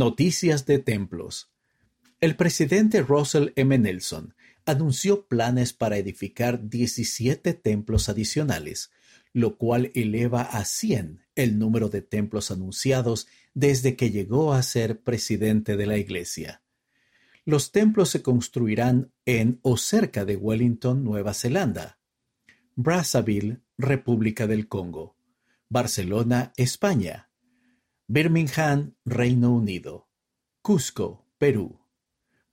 Noticias de templos. El presidente Russell M. Nelson anunció planes para edificar 17 templos adicionales, lo cual eleva a 100 el número de templos anunciados desde que llegó a ser presidente de la Iglesia. Los templos se construirán en o cerca de Wellington, Nueva Zelanda, Brazzaville, República del Congo, Barcelona, España, Birmingham, Reino Unido, Cusco, Perú,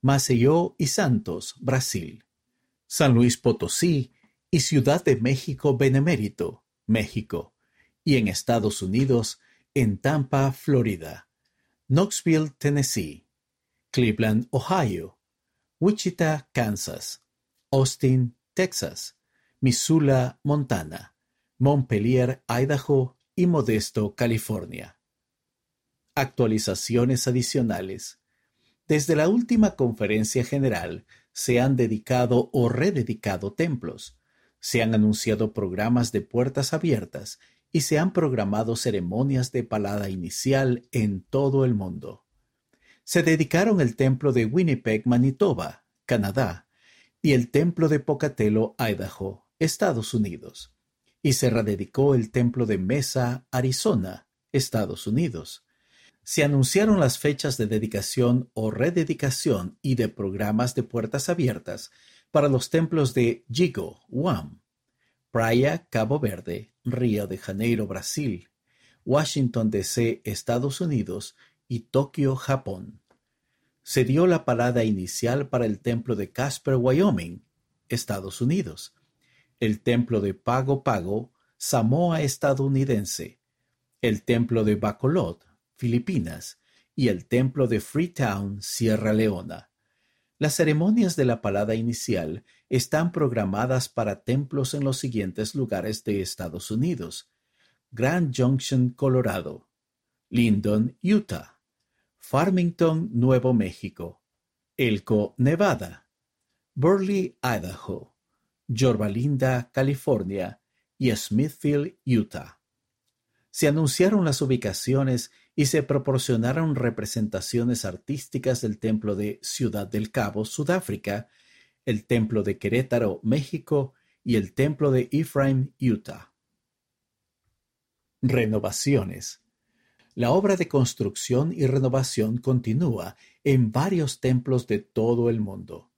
Maceió y Santos, Brasil, San Luis Potosí y Ciudad de México Benemérito, México, y en Estados Unidos, en Tampa, Florida, Knoxville, Tennessee, Cleveland, Ohio, Wichita, Kansas, Austin, Texas, Missoula, Montana, Montpelier, Idaho y Modesto, California. Actualizaciones adicionales. Desde la última conferencia general se han dedicado o rededicado templos, se han anunciado programas de puertas abiertas y se han programado ceremonias de palada inicial en todo el mundo. Se dedicaron el templo de Winnipeg, Manitoba, Canadá, y el templo de Pocatello, Idaho, Estados Unidos, y se rededicó el templo de Mesa, Arizona, Estados Unidos se anunciaron las fechas de dedicación o rededicación y de programas de puertas abiertas para los templos de Yigo, Guam, Praia, Cabo Verde, Río de Janeiro, Brasil, Washington, D.C., Estados Unidos y Tokio, Japón. Se dio la parada inicial para el templo de Casper, Wyoming, Estados Unidos, el templo de Pago Pago, Samoa estadounidense, el templo de Bacolod, Filipinas, y el templo de Freetown, Sierra Leona. Las ceremonias de la palada inicial están programadas para templos en los siguientes lugares de Estados Unidos: Grand Junction, Colorado, Lyndon, Utah, Farmington, Nuevo México, Elko, Nevada, Burley, Idaho, Yorba Linda, California y Smithfield, Utah. Se anunciaron las ubicaciones y se proporcionaron representaciones artísticas del Templo de Ciudad del Cabo, Sudáfrica, el Templo de Querétaro, México y el Templo de Ephraim, Utah. Renovaciones. La obra de construcción y renovación continúa en varios templos de todo el mundo,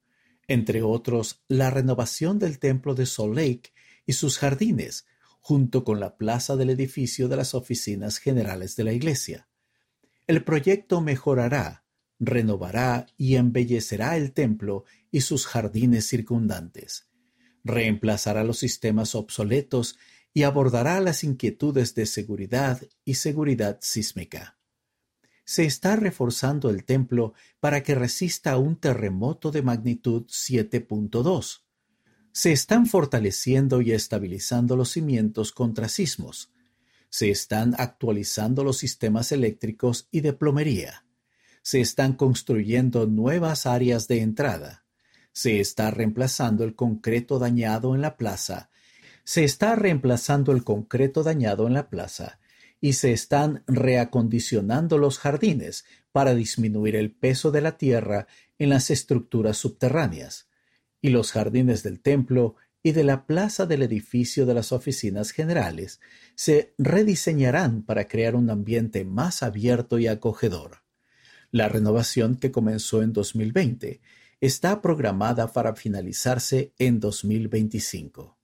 entre otros la renovación del Templo de Salt Lake y sus jardines, junto con la plaza del edificio de las oficinas generales de la Iglesia. El proyecto mejorará, renovará y embellecerá el templo y sus jardines circundantes. Reemplazará los sistemas obsoletos y abordará las inquietudes de seguridad y seguridad sísmica. Se está reforzando el templo para que resista un terremoto de magnitud 7.2. Se están fortaleciendo y estabilizando los cimientos contra sismos, se están actualizando los sistemas eléctricos y de plomería. Se están construyendo nuevas áreas de entrada. Se está reemplazando el concreto dañado en la plaza. Se está reemplazando el concreto dañado en la plaza y se están reacondicionando los jardines para disminuir el peso de la tierra en las estructuras subterráneas. Y los jardines del templo y de la plaza del edificio de las oficinas generales se rediseñarán para crear un ambiente más abierto y acogedor. La renovación que comenzó en 2020 está programada para finalizarse en 2025.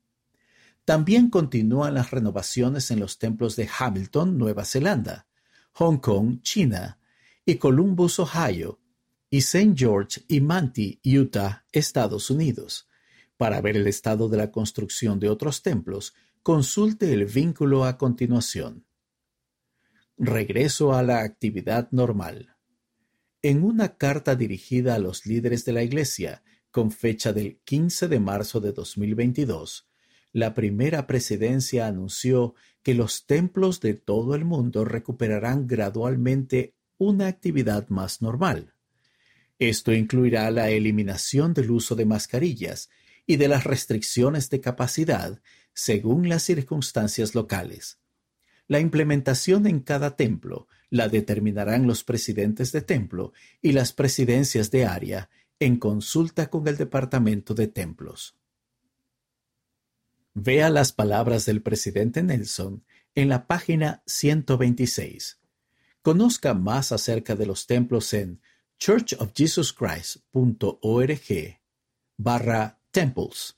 También continúan las renovaciones en los templos de Hamilton, Nueva Zelanda, Hong Kong, China, y Columbus, Ohio, y St. George y Manti, Utah, Estados Unidos para ver el estado de la construcción de otros templos, consulte el vínculo a continuación. Regreso a la actividad normal. En una carta dirigida a los líderes de la Iglesia, con fecha del 15 de marzo de 2022, la primera presidencia anunció que los templos de todo el mundo recuperarán gradualmente una actividad más normal. Esto incluirá la eliminación del uso de mascarillas y de las restricciones de capacidad según las circunstancias locales. La implementación en cada templo, La determinarán los presidentes de templo y las presidencias de área en consulta con el Departamento de Templos. Vea las palabras del presidente Nelson en la página 126. Conozca más acerca de los templos en churchofjesuschrist.org barra temples.